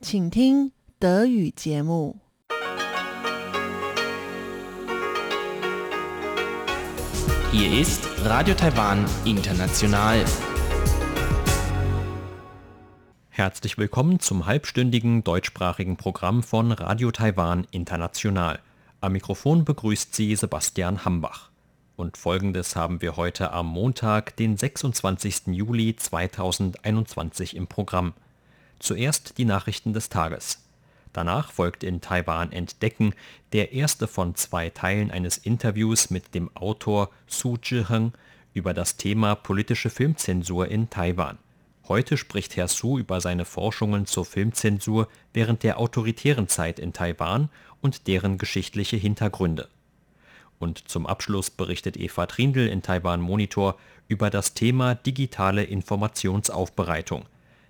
请听德语节目。 Hier ist Radio Taiwan International. Herzlich willkommen zum halbstündigen deutschsprachigen Programm von Radio Taiwan International. Am Mikrofon begrüßt Sie Sebastian Hambach. Und folgendes haben wir heute am Montag, den 26. Juli 2021 im Programm. Zuerst die Nachrichten des Tages. Danach folgt in Taiwan Entdecken der erste von zwei Teilen eines Interviews mit dem Autor Su Zhiheng über das Thema politische Filmzensur in Taiwan. Heute spricht Herr Su über seine Forschungen zur Filmzensur während der autoritären Zeit in Taiwan und deren geschichtliche Hintergründe. Und zum Abschluss berichtet Eva Trindl in Taiwan Monitor über das Thema digitale Informationsaufbereitung.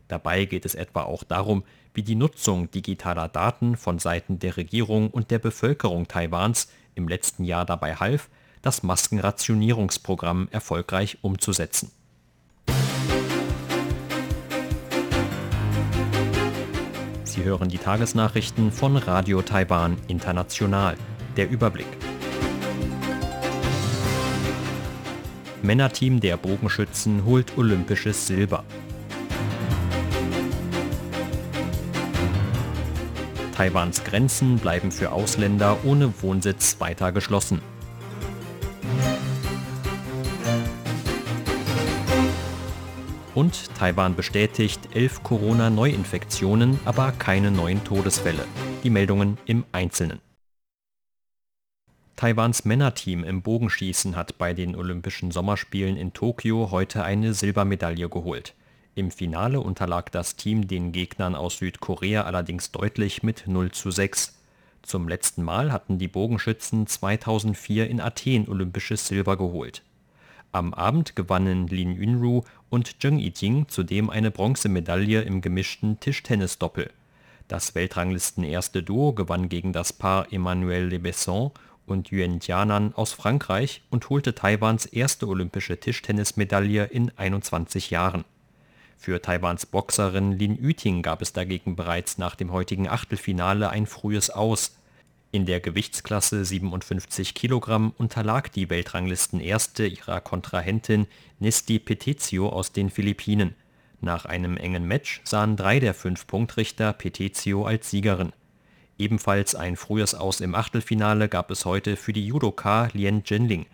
Dabei geht es etwa auch darum, wie die Nutzung digitaler Daten von Seiten der Regierung und der Bevölkerung Taiwans im letzten Jahr dabei half, das Maskenrationierungsprogramm erfolgreich umzusetzen. Sie hören die Tagesnachrichten von Radio Taiwan International. Der Überblick. Männerteam der Bogenschützen holt olympisches Silber. Taiwans Grenzen bleiben für Ausländer ohne Wohnsitz weiter geschlossen. Und Taiwan bestätigt elf Corona-Neuinfektionen, aber keine neuen Todesfälle. Die Meldungen im Einzelnen. Taiwans Männerteam im Bogenschießen hat bei den Olympischen Sommerspielen in Tokio heute eine Silbermedaille geholt. Im Finale unterlag das Team den Gegnern aus Südkorea allerdings deutlich mit 0 zu 6. Zum letzten Mal hatten die Bogenschützen 2004 in Athen olympisches Silber geholt. Am Abend gewannen Lin Yunru und Zheng Yijing zudem eine Bronzemedaille im gemischten Tischtennisdoppel. Das Weltranglisten-erste Duo gewann gegen das Paar Emmanuel Le Besson und Yuan Jianan aus Frankreich und holte Taiwans erste olympische Tischtennismedaille in 21 Jahren. Für Taiwans Boxerin Lin Yuting gab es dagegen bereits nach dem heutigen Achtelfinale ein frühes Aus. In der Gewichtsklasse 57 Kilogramm unterlag die Weltranglistenerste ihrer Kontrahentin Nesti Petezio aus den Philippinen. Nach einem engen Match sahen drei der fünf Punktrichter Petezio als Siegerin. Ebenfalls ein frühes Aus im Achtelfinale gab es heute für die Judoka Lien Jinling.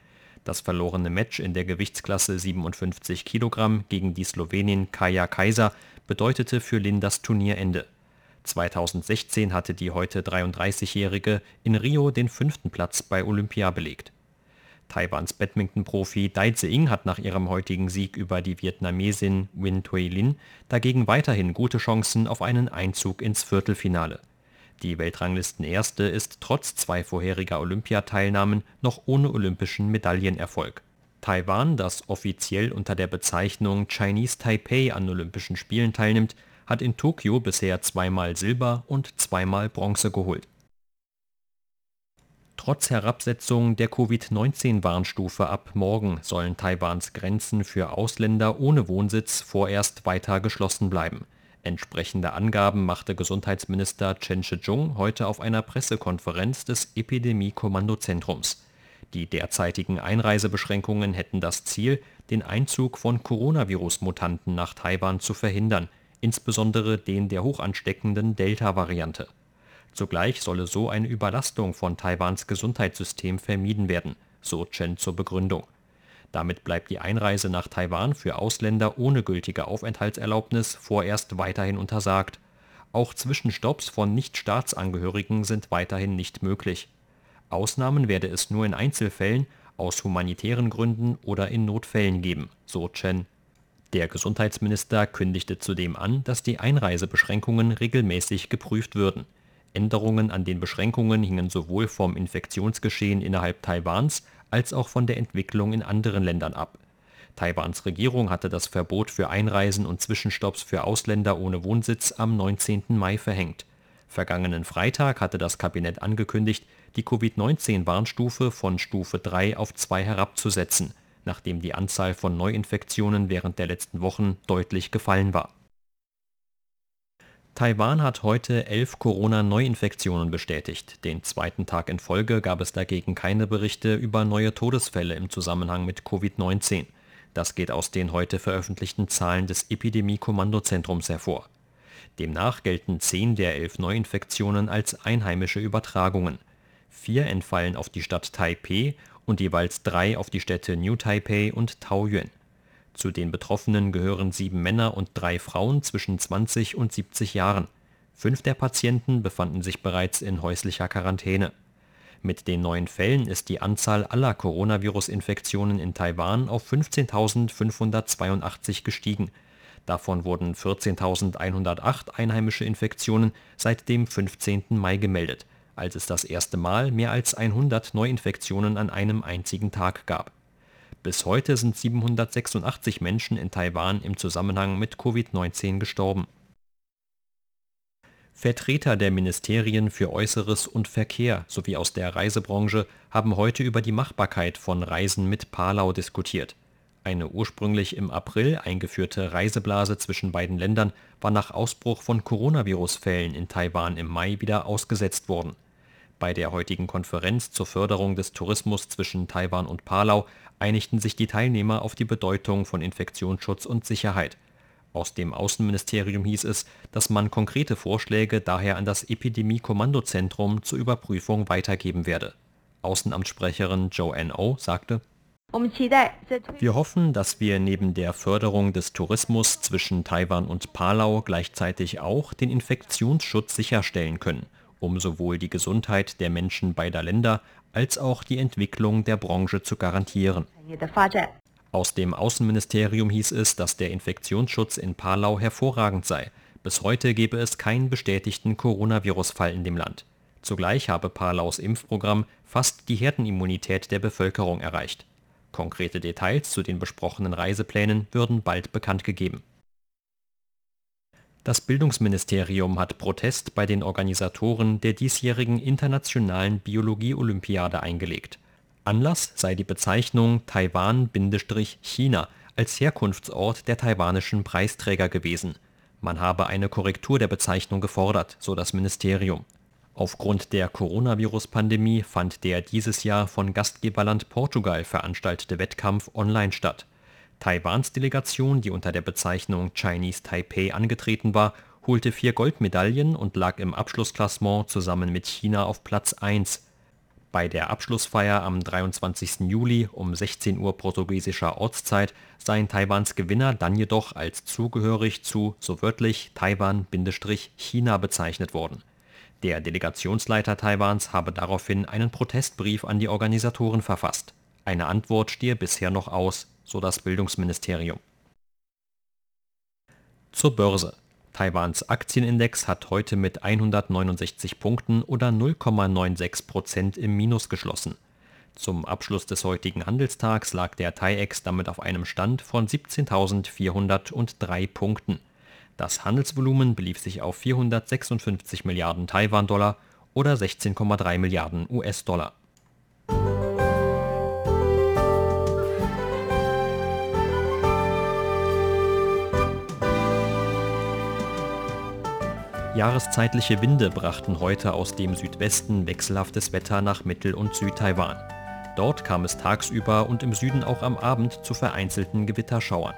Das verlorene Match in der Gewichtsklasse 57 Kilogramm gegen die Slowenin Kaja Kaiser bedeutete für Lin das Turnierende. 2016 hatte die heute 33-Jährige in Rio den fünften Platz bei Olympia belegt. Taiwans Badminton-Profi Dai Tse-ing hat nach ihrem heutigen Sieg über die Vietnamesin Win Thuy Lin dagegen weiterhin gute Chancen auf einen Einzug ins Viertelfinale. Die Weltranglistenerste ist trotz zwei vorheriger Olympiateilnahmen noch ohne olympischen Medaillenerfolg. Taiwan, das offiziell unter der Bezeichnung Chinese Taipei an Olympischen Spielen teilnimmt, hat in Tokio bisher zweimal Silber und zweimal Bronze geholt. Trotz Herabsetzung der Covid-19-Warnstufe ab morgen sollen Taiwans Grenzen für Ausländer ohne Wohnsitz vorerst weiter geschlossen bleiben. Entsprechende Angaben machte Gesundheitsminister Chen Shih-chung heute auf einer Pressekonferenz des Epidemie-Kommandozentrums. Die derzeitigen Einreisebeschränkungen hätten das Ziel, den Einzug von Coronavirus-Mutanten nach Taiwan zu verhindern, insbesondere den der hochansteckenden Delta-Variante. Zugleich solle so eine Überlastung von Taiwans Gesundheitssystem vermieden werden, so Chen zur Begründung. Damit bleibt die Einreise nach Taiwan für Ausländer ohne gültige Aufenthaltserlaubnis vorerst weiterhin untersagt. Auch Zwischenstopps von Nichtstaatsangehörigen sind weiterhin nicht möglich. Ausnahmen werde es nur in Einzelfällen, aus humanitären Gründen oder in Notfällen geben, so Chen. Der Gesundheitsminister kündigte zudem an, dass die Einreisebeschränkungen regelmäßig geprüft würden. Änderungen an den Beschränkungen hingen sowohl vom Infektionsgeschehen innerhalb Taiwans als auch von der Entwicklung in anderen Ländern ab. Taiwans Regierung hatte das Verbot für Einreisen und Zwischenstopps für Ausländer ohne Wohnsitz am 19. Mai verhängt. Vergangenen Freitag hatte das Kabinett angekündigt, die Covid-19-Warnstufe von Stufe 3 auf 2 herabzusetzen, nachdem die Anzahl von Neuinfektionen während der letzten Wochen deutlich gefallen war. Taiwan hat heute elf Corona-Neuinfektionen bestätigt. Den zweiten Tag in Folge gab es dagegen keine Berichte über neue Todesfälle im Zusammenhang mit Covid-19. Das geht aus den heute veröffentlichten Zahlen des Epidemie-Kommandozentrums hervor. Demnach gelten zehn der elf Neuinfektionen als einheimische Übertragungen. Vier entfallen auf die Stadt Taipeh und jeweils drei auf die Städte New Taipei und Taoyuan. Zu den Betroffenen gehören sieben Männer und drei Frauen zwischen 20 und 70 Jahren. Fünf der Patienten befanden sich bereits in häuslicher Quarantäne. Mit den neuen Fällen ist die Anzahl aller Coronavirus-Infektionen in Taiwan auf 15.582 gestiegen. Davon wurden 14.108 einheimische Infektionen seit dem 15. Mai gemeldet, als es das erste Mal mehr als 100 Neuinfektionen an einem einzigen Tag gab bis heute sind 786 Menschen in Taiwan im Zusammenhang mit Covid-19 gestorben. Vertreter der Ministerien für Äußeres und Verkehr sowie aus der Reisebranche haben heute über die Machbarkeit von Reisen mit Palau diskutiert. Eine ursprünglich im April eingeführte Reiseblase zwischen beiden Ländern war nach Ausbruch von Coronavirus-Fällen in Taiwan im Mai wieder ausgesetzt worden. Bei der heutigen Konferenz zur Förderung des Tourismus zwischen Taiwan und Palau einigten sich die Teilnehmer auf die Bedeutung von Infektionsschutz und Sicherheit. Aus dem Außenministerium hieß es, dass man konkrete Vorschläge daher an das Epidemie-Kommandozentrum zur Überprüfung weitergeben werde. Außenamtssprecherin Joanne O sagte, wir hoffen, dass wir neben der Förderung des Tourismus zwischen Taiwan und Palau gleichzeitig auch den Infektionsschutz sicherstellen können, um sowohl die Gesundheit der Menschen beider Länder als auch die Entwicklung der Branche zu garantieren. Aus dem Außenministerium hieß es, dass der Infektionsschutz in Palau hervorragend sei. Bis heute gebe es keinen bestätigten Coronavirus-Fall in dem Land. Zugleich habe Palaus Impfprogramm fast die Herdenimmunität der Bevölkerung erreicht. Konkrete Details zu den besprochenen Reiseplänen würden bald bekannt gegeben. Das Bildungsministerium hat Protest bei den Organisatoren der diesjährigen Internationalen Biologie-Olympiade eingelegt. Anlass sei die Bezeichnung Taiwan-China als Herkunftsort der taiwanischen Preisträger gewesen. Man habe eine Korrektur der Bezeichnung gefordert, so das Ministerium. Aufgrund der Coronavirus-Pandemie fand der dieses Jahr von Gastgeberland Portugal veranstaltete Wettkampf online statt Taiwans Delegation, die unter der Bezeichnung Chinese Taipei angetreten war, holte vier Goldmedaillen und lag im Abschlussklassement zusammen mit China auf Platz 1. Bei der Abschlussfeier am 23. Juli um 16 Uhr portugiesischer Ortszeit seien Taiwans Gewinner dann jedoch als zugehörig zu, so wörtlich, Taiwan-China bezeichnet worden. Der Delegationsleiter Taiwans habe daraufhin einen Protestbrief an die Organisatoren verfasst. Eine Antwort stehe bisher noch aus so das Bildungsministerium. Zur Börse. Taiwans Aktienindex hat heute mit 169 Punkten oder 0,96 Prozent im Minus geschlossen. Zum Abschluss des heutigen Handelstags lag der TAIEX damit auf einem Stand von 17.403 Punkten. Das Handelsvolumen belief sich auf 456 Milliarden Taiwan-Dollar oder 16,3 Milliarden US-Dollar. Jahreszeitliche Winde brachten heute aus dem Südwesten wechselhaftes Wetter nach Mittel- und Südtaiwan. Dort kam es tagsüber und im Süden auch am Abend zu vereinzelten Gewitterschauern.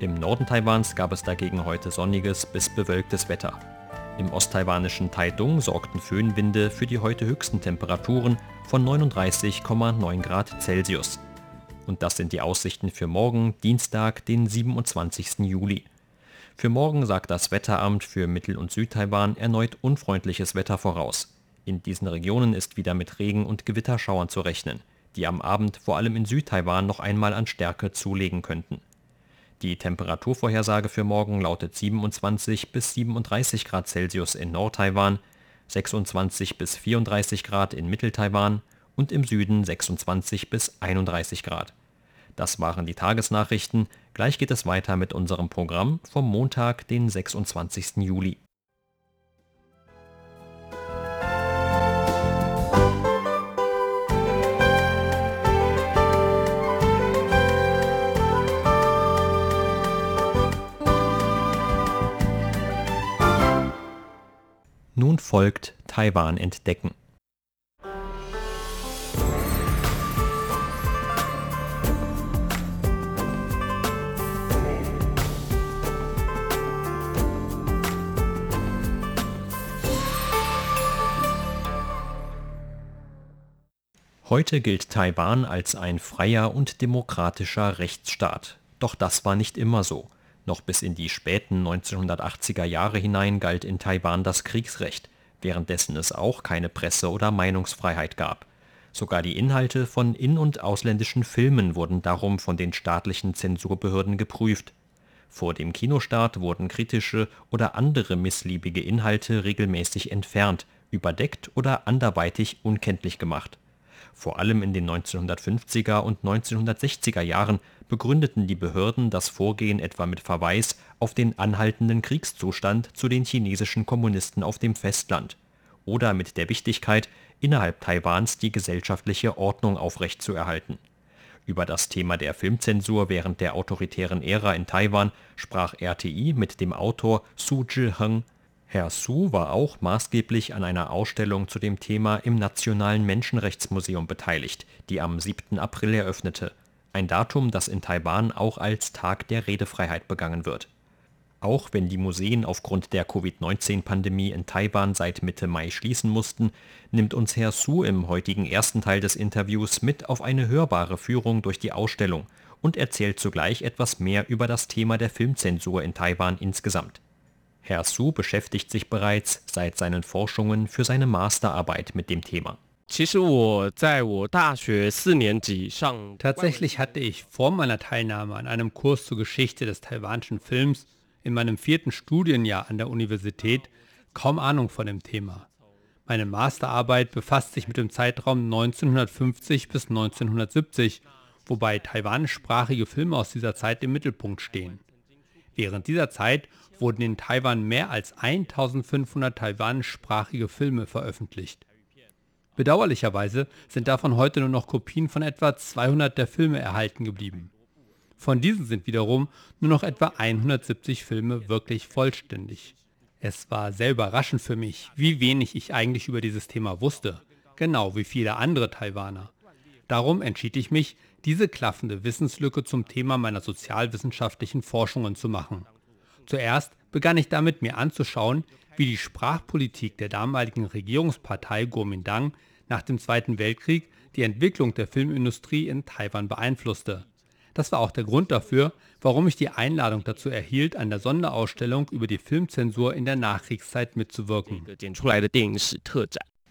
Im Norden Taiwans gab es dagegen heute sonniges bis bewölktes Wetter. Im osttaiwanischen Taidung sorgten Föhnwinde für die heute höchsten Temperaturen von 39,9 Grad Celsius. Und das sind die Aussichten für morgen, Dienstag, den 27. Juli. Für morgen sagt das Wetteramt für Mittel- und Südtaiwan erneut unfreundliches Wetter voraus. In diesen Regionen ist wieder mit Regen und Gewitterschauern zu rechnen, die am Abend vor allem in Südtaiwan noch einmal an Stärke zulegen könnten. Die Temperaturvorhersage für morgen lautet 27 bis 37 Grad Celsius in Nordtaiwan, 26 bis 34 Grad in Mitteltaiwan und im Süden 26 bis 31 Grad. Das waren die Tagesnachrichten. Gleich geht es weiter mit unserem Programm vom Montag, den 26. Juli. Nun folgt Taiwan entdecken. Heute gilt Taiwan als ein freier und demokratischer Rechtsstaat. Doch das war nicht immer so. Noch bis in die späten 1980er Jahre hinein galt in Taiwan das Kriegsrecht, währenddessen es auch keine Presse- oder Meinungsfreiheit gab. Sogar die Inhalte von in- und ausländischen Filmen wurden darum von den staatlichen Zensurbehörden geprüft. Vor dem Kinostart wurden kritische oder andere missliebige Inhalte regelmäßig entfernt, überdeckt oder anderweitig unkenntlich gemacht vor allem in den 1950er und 1960er Jahren begründeten die Behörden das Vorgehen etwa mit Verweis auf den anhaltenden Kriegszustand zu den chinesischen Kommunisten auf dem Festland oder mit der Wichtigkeit, innerhalb Taiwans die gesellschaftliche Ordnung aufrechtzuerhalten. Über das Thema der Filmzensur während der autoritären Ära in Taiwan sprach RTI mit dem Autor Su Zhiheng Herr Su war auch maßgeblich an einer Ausstellung zu dem Thema im Nationalen Menschenrechtsmuseum beteiligt, die am 7. April eröffnete, ein Datum, das in Taiwan auch als Tag der Redefreiheit begangen wird. Auch wenn die Museen aufgrund der Covid-19-Pandemie in Taiwan seit Mitte Mai schließen mussten, nimmt uns Herr Su im heutigen ersten Teil des Interviews mit auf eine hörbare Führung durch die Ausstellung und erzählt zugleich etwas mehr über das Thema der Filmzensur in Taiwan insgesamt Herr Su beschäftigt sich bereits seit seinen Forschungen für seine Masterarbeit mit dem Thema. Tatsächlich hatte ich vor meiner Teilnahme an einem Kurs zur Geschichte des taiwanischen Films in meinem vierten Studienjahr an der Universität kaum Ahnung von dem Thema. Meine Masterarbeit befasst sich mit dem Zeitraum 1950 bis 1970, wobei taiwanischsprachige Filme aus dieser Zeit im Mittelpunkt stehen. Während dieser Zeit wurden in Taiwan mehr als 1500 taiwanischsprachige Filme veröffentlicht. Bedauerlicherweise sind davon heute nur noch Kopien von etwa 200 der Filme erhalten geblieben. Von diesen sind wiederum nur noch etwa 170 Filme wirklich vollständig. Es war sehr überraschend für mich, wie wenig ich eigentlich über dieses Thema wusste, genau wie viele andere Taiwaner. Darum entschied ich mich, diese klaffende Wissenslücke zum Thema meiner sozialwissenschaftlichen Forschungen zu machen. Zuerst begann ich damit, mir anzuschauen, wie die Sprachpolitik der damaligen Regierungspartei Kuomintang nach dem Zweiten Weltkrieg die Entwicklung der Filmindustrie in Taiwan beeinflusste. Das war auch der Grund dafür, warum ich die Einladung dazu erhielt, an der Sonderausstellung über die Filmzensur in der Nachkriegszeit mitzuwirken.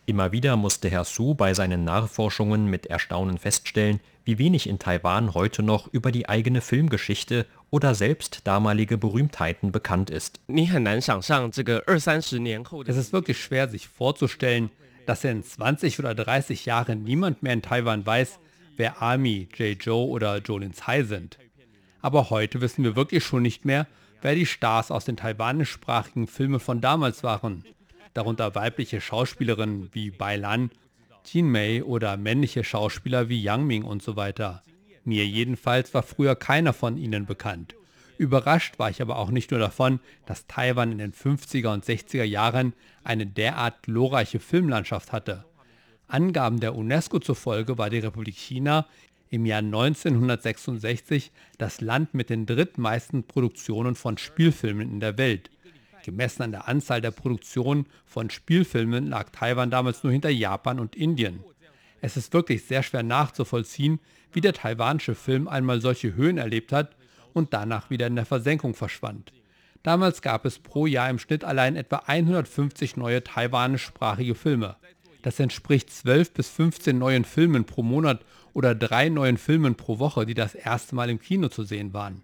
Immer wieder musste Herr Su bei seinen Nachforschungen mit Erstaunen feststellen, wie wenig in Taiwan heute noch über die eigene Filmgeschichte oder selbst damalige Berühmtheiten bekannt ist. Es ist wirklich schwer sich vorzustellen, dass in 20 oder 30 Jahren niemand mehr in Taiwan weiß, wer Army, J. Joe oder Jolin Tsai sind. Aber heute wissen wir wirklich schon nicht mehr, wer die Stars aus den taiwanischsprachigen Filmen von damals waren. Darunter weibliche Schauspielerinnen wie Bai Lan Jin Mei oder männliche Schauspieler wie Yang Ming und so weiter. Mir jedenfalls war früher keiner von ihnen bekannt. Überrascht war ich aber auch nicht nur davon, dass Taiwan in den 50er und 60er Jahren eine derart glorreiche Filmlandschaft hatte. Angaben der UNESCO zufolge war die Republik China im Jahr 1966 das Land mit den drittmeisten Produktionen von Spielfilmen in der Welt. Gemessen an der Anzahl der Produktionen von Spielfilmen lag Taiwan damals nur hinter Japan und Indien. Es ist wirklich sehr schwer nachzuvollziehen, wie der taiwanische Film einmal solche Höhen erlebt hat und danach wieder in der Versenkung verschwand. Damals gab es pro Jahr im Schnitt allein etwa 150 neue taiwanischsprachige Filme. Das entspricht 12 bis 15 neuen Filmen pro Monat oder drei neuen Filmen pro Woche, die das erste Mal im Kino zu sehen waren.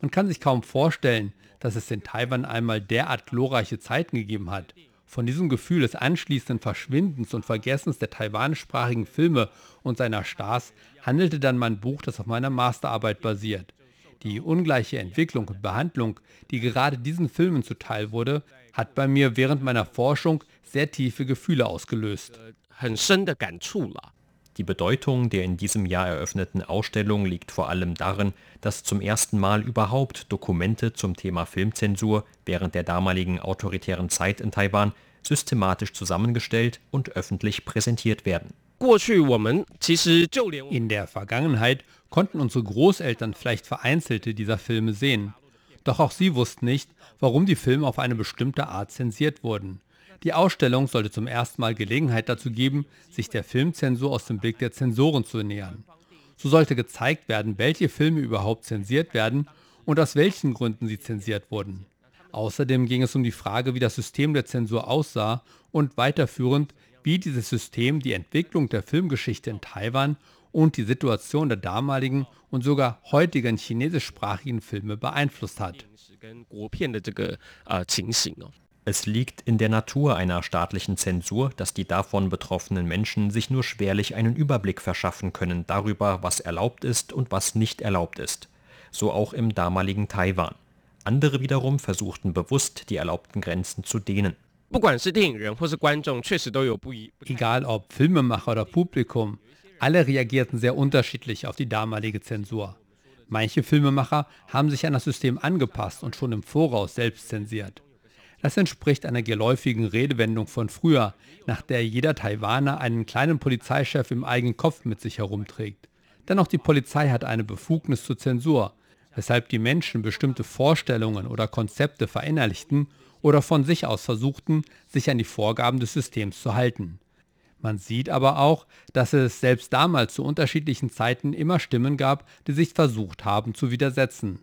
Man kann sich kaum vorstellen, dass es in Taiwan einmal derart glorreiche Zeiten gegeben hat. Von diesem Gefühl des anschließenden Verschwindens und Vergessens der taiwanischsprachigen Filme und seiner Stars handelte dann mein Buch, das auf meiner Masterarbeit basiert. Die ungleiche Entwicklung und Behandlung, die gerade diesen Filmen zuteil wurde, hat bei mir während meiner Forschung sehr tiefe Gefühle ausgelöst. Die Bedeutung der in diesem Jahr eröffneten Ausstellung liegt vor allem darin, dass zum ersten Mal überhaupt Dokumente zum Thema Filmzensur während der damaligen autoritären Zeit in Taiwan systematisch zusammengestellt und öffentlich präsentiert werden. In der Vergangenheit konnten unsere Großeltern vielleicht vereinzelte dieser Filme sehen. Doch auch sie wussten nicht, warum die Filme auf eine bestimmte Art zensiert wurden. Die Ausstellung sollte zum ersten Mal Gelegenheit dazu geben, sich der Filmzensur aus dem Blick der Zensoren zu nähern. So sollte gezeigt werden, welche Filme überhaupt zensiert werden und aus welchen Gründen sie zensiert wurden. Außerdem ging es um die Frage, wie das System der Zensur aussah und weiterführend, wie dieses System die Entwicklung der Filmgeschichte in Taiwan und die Situation der damaligen und sogar heutigen chinesischsprachigen Filme beeinflusst hat. Es liegt in der Natur einer staatlichen Zensur, dass die davon betroffenen Menschen sich nur schwerlich einen Überblick verschaffen können darüber, was erlaubt ist und was nicht erlaubt ist. So auch im damaligen Taiwan. Andere wiederum versuchten bewusst, die erlaubten Grenzen zu dehnen. Egal ob Filmemacher oder Publikum, alle reagierten sehr unterschiedlich auf die damalige Zensur. Manche Filmemacher haben sich an das System angepasst und schon im Voraus selbst zensiert. Das entspricht einer geläufigen Redewendung von früher, nach der jeder Taiwaner einen kleinen Polizeichef im eigenen Kopf mit sich herumträgt. Dennoch die Polizei hat eine Befugnis zur Zensur, weshalb die Menschen bestimmte Vorstellungen oder Konzepte verinnerlichten oder von sich aus versuchten, sich an die Vorgaben des Systems zu halten. Man sieht aber auch, dass es selbst damals zu unterschiedlichen Zeiten immer Stimmen gab, die sich versucht haben zu widersetzen.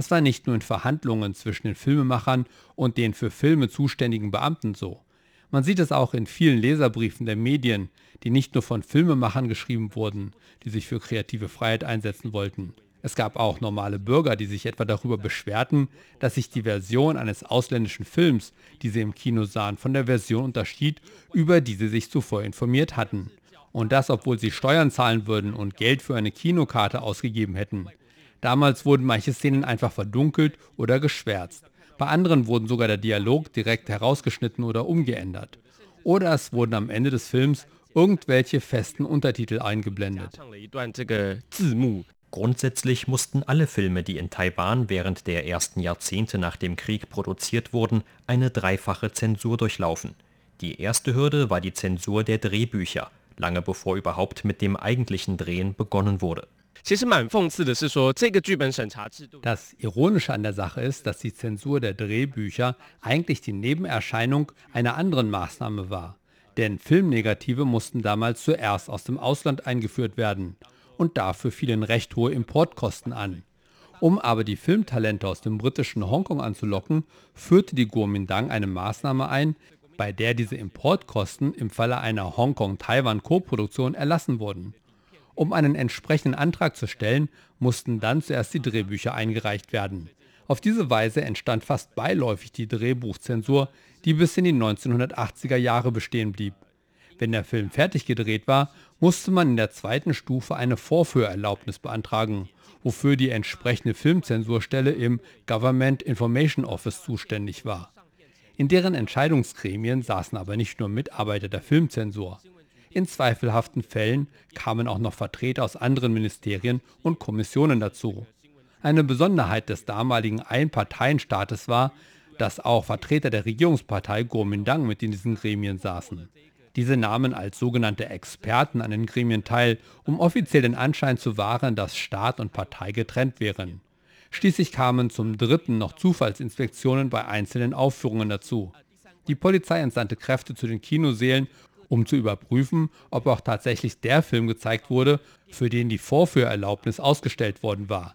Das war nicht nur in Verhandlungen zwischen den Filmemachern und den für Filme zuständigen Beamten so. Man sieht es auch in vielen Leserbriefen der Medien, die nicht nur von Filmemachern geschrieben wurden, die sich für kreative Freiheit einsetzen wollten. Es gab auch normale Bürger, die sich etwa darüber beschwerten, dass sich die Version eines ausländischen Films, die sie im Kino sahen, von der Version unterschied, über die sie sich zuvor informiert hatten. Und das, obwohl sie Steuern zahlen würden und Geld für eine Kinokarte ausgegeben hätten. Damals wurden manche Szenen einfach verdunkelt oder geschwärzt. Bei anderen wurden sogar der Dialog direkt herausgeschnitten oder umgeändert. Oder es wurden am Ende des Films irgendwelche festen Untertitel eingeblendet. Grundsätzlich mussten alle Filme, die in Taiwan während der ersten Jahrzehnte nach dem Krieg produziert wurden, eine dreifache Zensur durchlaufen. Die erste Hürde war die Zensur der Drehbücher, lange bevor überhaupt mit dem eigentlichen Drehen begonnen wurde. Das Ironische an der Sache ist, dass die Zensur der Drehbücher eigentlich die Nebenerscheinung einer anderen Maßnahme war. Denn Filmnegative mussten damals zuerst aus dem Ausland eingeführt werden und dafür fielen recht hohe Importkosten an. Um aber die Filmtalente aus dem britischen Hongkong anzulocken, führte die Kuomintang eine Maßnahme ein, bei der diese Importkosten im Falle einer Hongkong-Taiwan-Koproduktion erlassen wurden. Um einen entsprechenden Antrag zu stellen, mussten dann zuerst die Drehbücher eingereicht werden. Auf diese Weise entstand fast beiläufig die Drehbuchzensur, die bis in die 1980er Jahre bestehen blieb. Wenn der Film fertig gedreht war, musste man in der zweiten Stufe eine Vorführerlaubnis beantragen, wofür die entsprechende Filmzensurstelle im Government Information Office zuständig war. In deren Entscheidungsgremien saßen aber nicht nur Mitarbeiter der Filmzensur. In zweifelhaften Fällen kamen auch noch Vertreter aus anderen Ministerien und Kommissionen dazu. Eine Besonderheit des damaligen Einparteienstaates war, dass auch Vertreter der Regierungspartei Kuomintang mit in diesen Gremien saßen. Diese nahmen als sogenannte Experten an den Gremien teil, um offiziell den Anschein zu wahren, dass Staat und Partei getrennt wären. Schließlich kamen zum dritten noch Zufallsinspektionen bei einzelnen Aufführungen dazu. Die Polizei entsandte Kräfte zu den Kinosälen, um zu überprüfen, ob auch tatsächlich der Film gezeigt wurde, für den die Vorführerlaubnis ausgestellt worden war.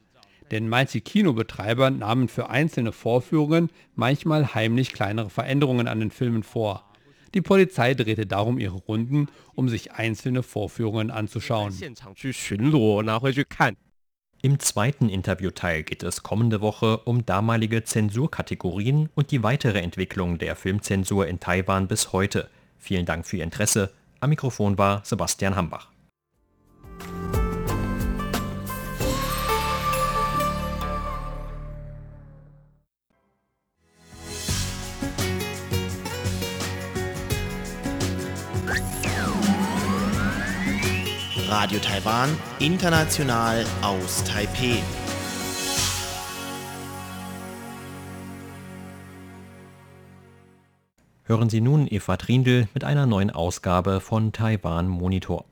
Denn manche Kinobetreiber nahmen für einzelne Vorführungen manchmal heimlich kleinere Veränderungen an den Filmen vor. Die Polizei drehte darum ihre Runden, um sich einzelne Vorführungen anzuschauen. Im zweiten Interviewteil geht es kommende Woche um damalige Zensurkategorien und die weitere Entwicklung der Filmzensur in Taiwan bis heute. Vielen Dank für Ihr Interesse. Am Mikrofon war Sebastian Hambach. Radio Taiwan, international aus Taipeh. Hören Sie nun Eva Trindl mit einer neuen Ausgabe von Taiwan Monitor.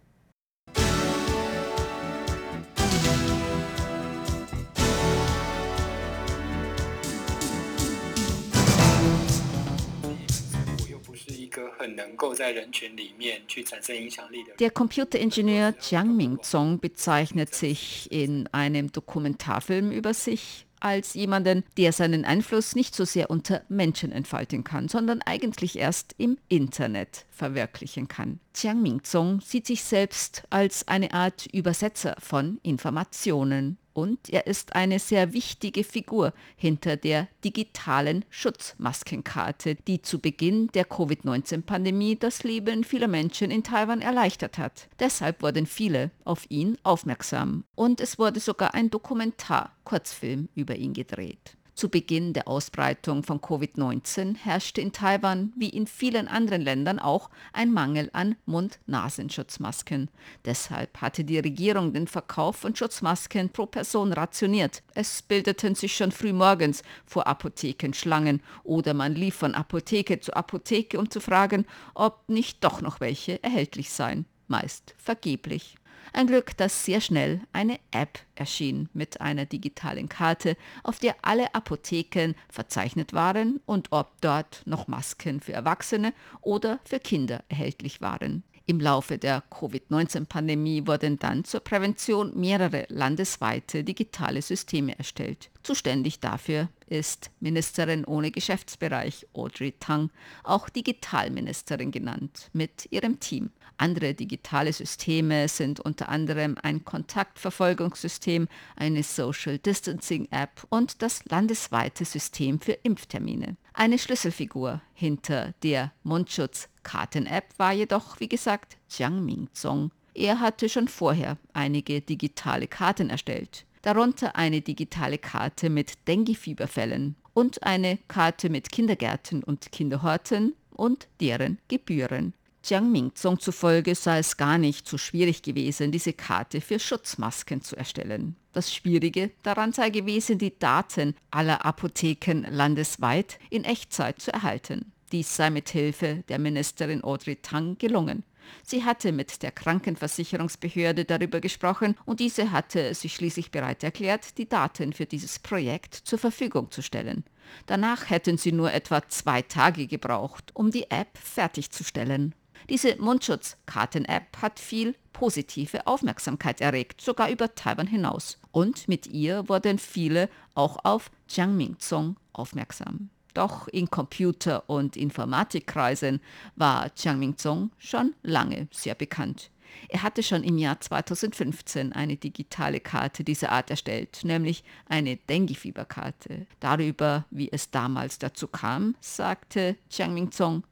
Der Computeringenieur Jiang Mingzong bezeichnet sich in einem Dokumentarfilm über sich als jemanden, der seinen Einfluss nicht so sehr unter Menschen entfalten kann, sondern eigentlich erst im Internet verwirklichen kann. Jiang Mingzong sieht sich selbst als eine Art Übersetzer von Informationen und er ist eine sehr wichtige Figur hinter der digitalen Schutzmaskenkarte, die zu Beginn der Covid-19-Pandemie das Leben vieler Menschen in Taiwan erleichtert hat. Deshalb wurden viele auf ihn aufmerksam und es wurde sogar ein Dokumentar-Kurzfilm über ihn gedreht. Zu Beginn der Ausbreitung von Covid-19 herrschte in Taiwan wie in vielen anderen Ländern auch ein Mangel an Mund-Nasenschutzmasken. Deshalb hatte die Regierung den Verkauf von Schutzmasken pro Person rationiert. Es bildeten sich schon früh morgens vor Apotheken Schlangen oder man lief von Apotheke zu Apotheke, um zu fragen, ob nicht doch noch welche erhältlich seien. Meist vergeblich. Ein Glück, dass sehr schnell eine App erschien mit einer digitalen Karte, auf der alle Apotheken verzeichnet waren und ob dort noch Masken für Erwachsene oder für Kinder erhältlich waren. Im Laufe der Covid-19-Pandemie wurden dann zur Prävention mehrere landesweite digitale Systeme erstellt. Zuständig dafür ist Ministerin ohne Geschäftsbereich Audrey Tang, auch Digitalministerin genannt, mit ihrem Team. Andere digitale Systeme sind unter anderem ein Kontaktverfolgungssystem, eine Social Distancing App und das landesweite System für Impftermine. Eine Schlüsselfigur hinter der Mundschutz-Karten-App war jedoch, wie gesagt, Jiang Mingzong. Er hatte schon vorher einige digitale Karten erstellt, darunter eine digitale Karte mit Dengue-Fieberfällen und eine Karte mit Kindergärten und Kinderhorten und deren Gebühren. Jiang Mingzong zufolge sei es gar nicht so schwierig gewesen, diese Karte für Schutzmasken zu erstellen. Das Schwierige daran sei gewesen, die Daten aller Apotheken landesweit in Echtzeit zu erhalten. Dies sei mit Hilfe der Ministerin Audrey Tang gelungen. Sie hatte mit der Krankenversicherungsbehörde darüber gesprochen und diese hatte sich schließlich bereit erklärt, die Daten für dieses Projekt zur Verfügung zu stellen. Danach hätten sie nur etwa zwei Tage gebraucht, um die App fertigzustellen. Diese Mundschutz-Karten-App hat viel positive Aufmerksamkeit erregt, sogar über Taiwan hinaus. Und mit ihr wurden viele auch auf Jiang Mingzong aufmerksam. Doch in Computer- und Informatikkreisen war Jiang Mingzong schon lange sehr bekannt. Er hatte schon im Jahr 2015 eine digitale Karte dieser Art erstellt, nämlich eine Dengue-Fieberkarte. Darüber, wie es damals dazu kam, sagte Jiang Mingzong,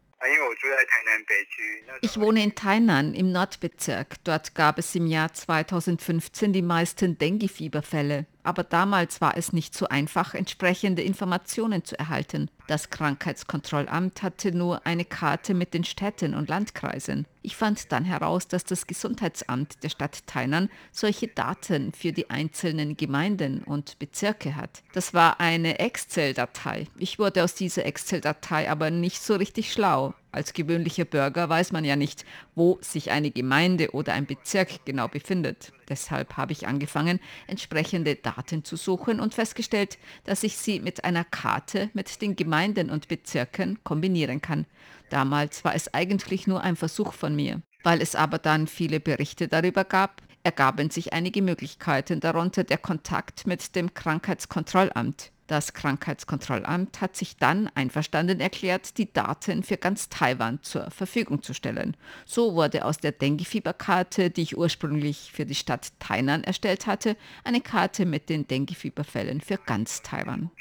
ich wohne in Tainan im Nordbezirk. Dort gab es im Jahr 2015 die meisten Dengue-Fieberfälle. Aber damals war es nicht so einfach, entsprechende Informationen zu erhalten. Das Krankheitskontrollamt hatte nur eine Karte mit den Städten und Landkreisen. Ich fand dann heraus, dass das Gesundheitsamt der Stadt Tainan solche Daten für die einzelnen Gemeinden und Bezirke hat. Das war eine Excel-Datei. Ich wurde aus dieser Excel-Datei aber nicht so richtig schlau. Als gewöhnlicher Bürger weiß man ja nicht, wo sich eine Gemeinde oder ein Bezirk genau befindet. Deshalb habe ich angefangen, entsprechende Daten zu suchen und festgestellt, dass ich sie mit einer Karte mit den Gemeinden und Bezirken kombinieren kann. Damals war es eigentlich nur ein Versuch von mir. Weil es aber dann viele Berichte darüber gab, ergaben sich einige Möglichkeiten, darunter der Kontakt mit dem Krankheitskontrollamt. Das Krankheitskontrollamt hat sich dann einverstanden erklärt, die Daten für ganz Taiwan zur Verfügung zu stellen. So wurde aus der Dengue-Fieberkarte, die ich ursprünglich für die Stadt Tainan erstellt hatte, eine Karte mit den Dengue-Fieberfällen für ganz Taiwan.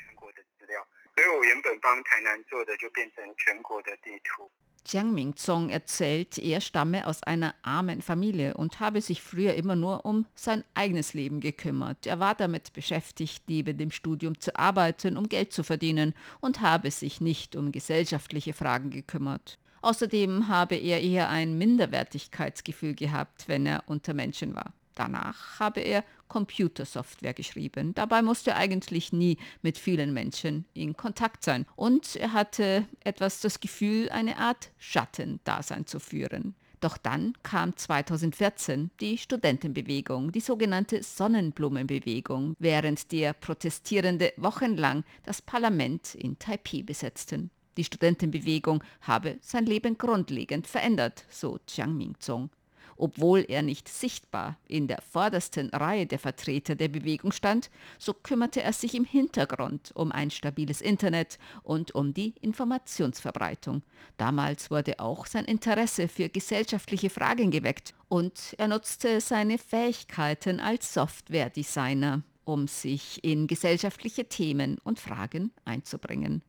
Jiang Mingzong erzählt, er stamme aus einer armen Familie und habe sich früher immer nur um sein eigenes Leben gekümmert. Er war damit beschäftigt, neben dem Studium zu arbeiten, um Geld zu verdienen und habe sich nicht um gesellschaftliche Fragen gekümmert. Außerdem habe er eher ein Minderwertigkeitsgefühl gehabt, wenn er unter Menschen war. Danach habe er Computersoftware geschrieben. Dabei musste er eigentlich nie mit vielen Menschen in Kontakt sein. Und er hatte etwas das Gefühl, eine Art Schattendasein zu führen. Doch dann kam 2014 die Studentenbewegung, die sogenannte Sonnenblumenbewegung, während der Protestierende wochenlang das Parlament in Taipei besetzten. Die Studentenbewegung habe sein Leben grundlegend verändert, so Jiang Mingzong. Obwohl er nicht sichtbar in der vordersten Reihe der Vertreter der Bewegung stand, so kümmerte er sich im Hintergrund um ein stabiles Internet und um die Informationsverbreitung. Damals wurde auch sein Interesse für gesellschaftliche Fragen geweckt und er nutzte seine Fähigkeiten als Softwaredesigner, um sich in gesellschaftliche Themen und Fragen einzubringen.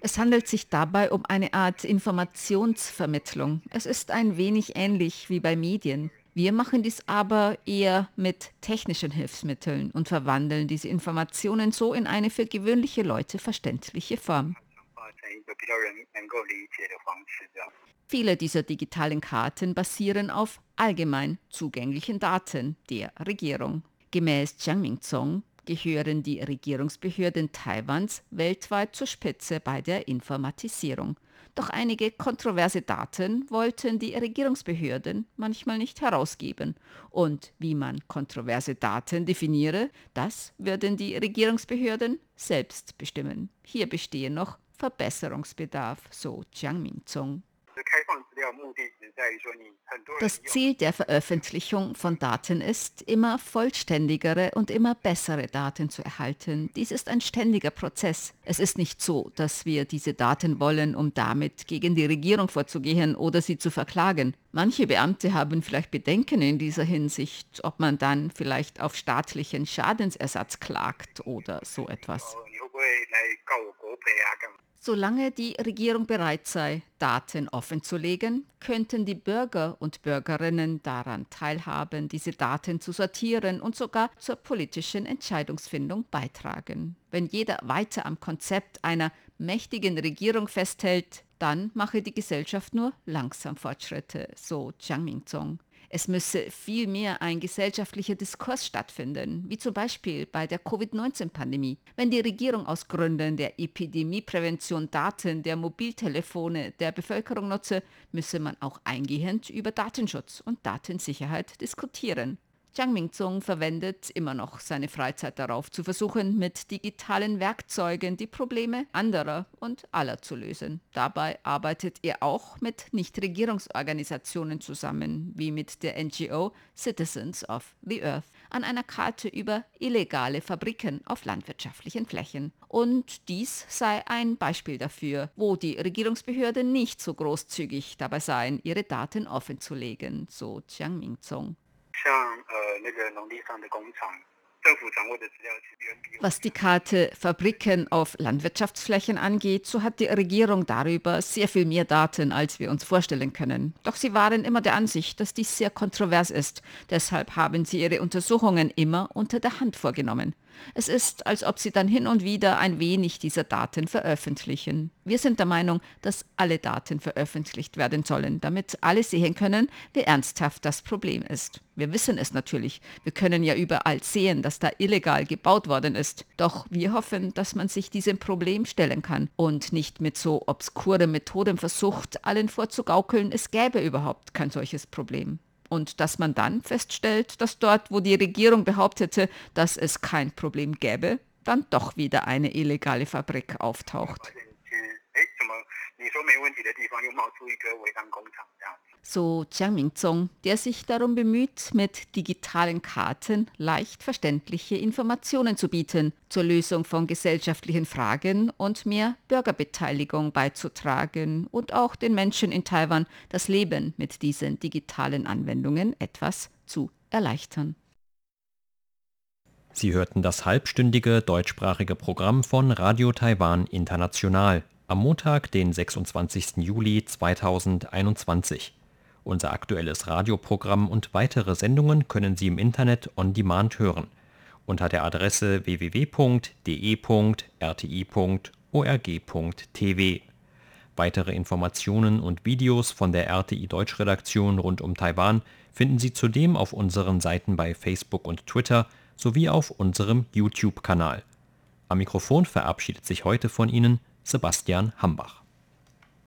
Es handelt sich dabei um eine Art Informationsvermittlung. Es ist ein wenig ähnlich wie bei Medien. Wir machen dies aber eher mit technischen Hilfsmitteln und verwandeln diese Informationen so in eine für gewöhnliche Leute verständliche Form. Viele dieser digitalen Karten basieren auf allgemein zugänglichen Daten der Regierung. Gemäß Jiang Mingzong gehören die Regierungsbehörden Taiwans weltweit zur Spitze bei der Informatisierung. Doch einige kontroverse Daten wollten die Regierungsbehörden manchmal nicht herausgeben. Und wie man kontroverse Daten definiere, das würden die Regierungsbehörden selbst bestimmen. Hier bestehe noch Verbesserungsbedarf, so Jiang Mingzong. Das Ziel der Veröffentlichung von Daten ist, immer vollständigere und immer bessere Daten zu erhalten. Dies ist ein ständiger Prozess. Es ist nicht so, dass wir diese Daten wollen, um damit gegen die Regierung vorzugehen oder sie zu verklagen. Manche Beamte haben vielleicht Bedenken in dieser Hinsicht, ob man dann vielleicht auf staatlichen Schadensersatz klagt oder so etwas. Solange die Regierung bereit sei, Daten offenzulegen, könnten die Bürger und Bürgerinnen daran teilhaben, diese Daten zu sortieren und sogar zur politischen Entscheidungsfindung beitragen. Wenn jeder weiter am Konzept einer mächtigen Regierung festhält, dann mache die Gesellschaft nur langsam Fortschritte, so Jiang Mingzong. Es müsse vielmehr ein gesellschaftlicher Diskurs stattfinden, wie zum Beispiel bei der Covid-19-Pandemie. Wenn die Regierung aus Gründen der Epidemieprävention Daten der Mobiltelefone der Bevölkerung nutze, müsse man auch eingehend über Datenschutz und Datensicherheit diskutieren. Jiang Mingzong verwendet immer noch seine Freizeit darauf, zu versuchen, mit digitalen Werkzeugen die Probleme anderer und aller zu lösen. Dabei arbeitet er auch mit Nichtregierungsorganisationen zusammen, wie mit der NGO Citizens of the Earth, an einer Karte über illegale Fabriken auf landwirtschaftlichen Flächen. Und dies sei ein Beispiel dafür, wo die Regierungsbehörden nicht so großzügig dabei seien, ihre Daten offenzulegen, so Jiang Mingzong. Was die Karte Fabriken auf Landwirtschaftsflächen angeht, so hat die Regierung darüber sehr viel mehr Daten, als wir uns vorstellen können. Doch sie waren immer der Ansicht, dass dies sehr kontrovers ist. Deshalb haben sie ihre Untersuchungen immer unter der Hand vorgenommen. Es ist, als ob sie dann hin und wieder ein wenig dieser Daten veröffentlichen. Wir sind der Meinung, dass alle Daten veröffentlicht werden sollen, damit alle sehen können, wie ernsthaft das Problem ist. Wir wissen es natürlich. Wir können ja überall sehen, dass da illegal gebaut worden ist. Doch wir hoffen, dass man sich diesem Problem stellen kann und nicht mit so obskuren Methoden versucht, allen vorzugaukeln, es gäbe überhaupt kein solches Problem und dass man dann feststellt, dass dort, wo die Regierung behauptete, dass es kein Problem gäbe, dann doch wieder eine illegale Fabrik auftaucht. So Jiang Mingzong, der sich darum bemüht, mit digitalen Karten leicht verständliche Informationen zu bieten, zur Lösung von gesellschaftlichen Fragen und mehr Bürgerbeteiligung beizutragen und auch den Menschen in Taiwan das Leben mit diesen digitalen Anwendungen etwas zu erleichtern. Sie hörten das halbstündige deutschsprachige Programm von Radio Taiwan International am Montag, den 26. Juli 2021. Unser aktuelles Radioprogramm und weitere Sendungen können Sie im Internet on demand hören unter der Adresse www.de.rti.org.tv. Weitere Informationen und Videos von der RTI Deutschredaktion rund um Taiwan finden Sie zudem auf unseren Seiten bei Facebook und Twitter sowie auf unserem YouTube-Kanal. Am Mikrofon verabschiedet sich heute von Ihnen Sebastian Hambach.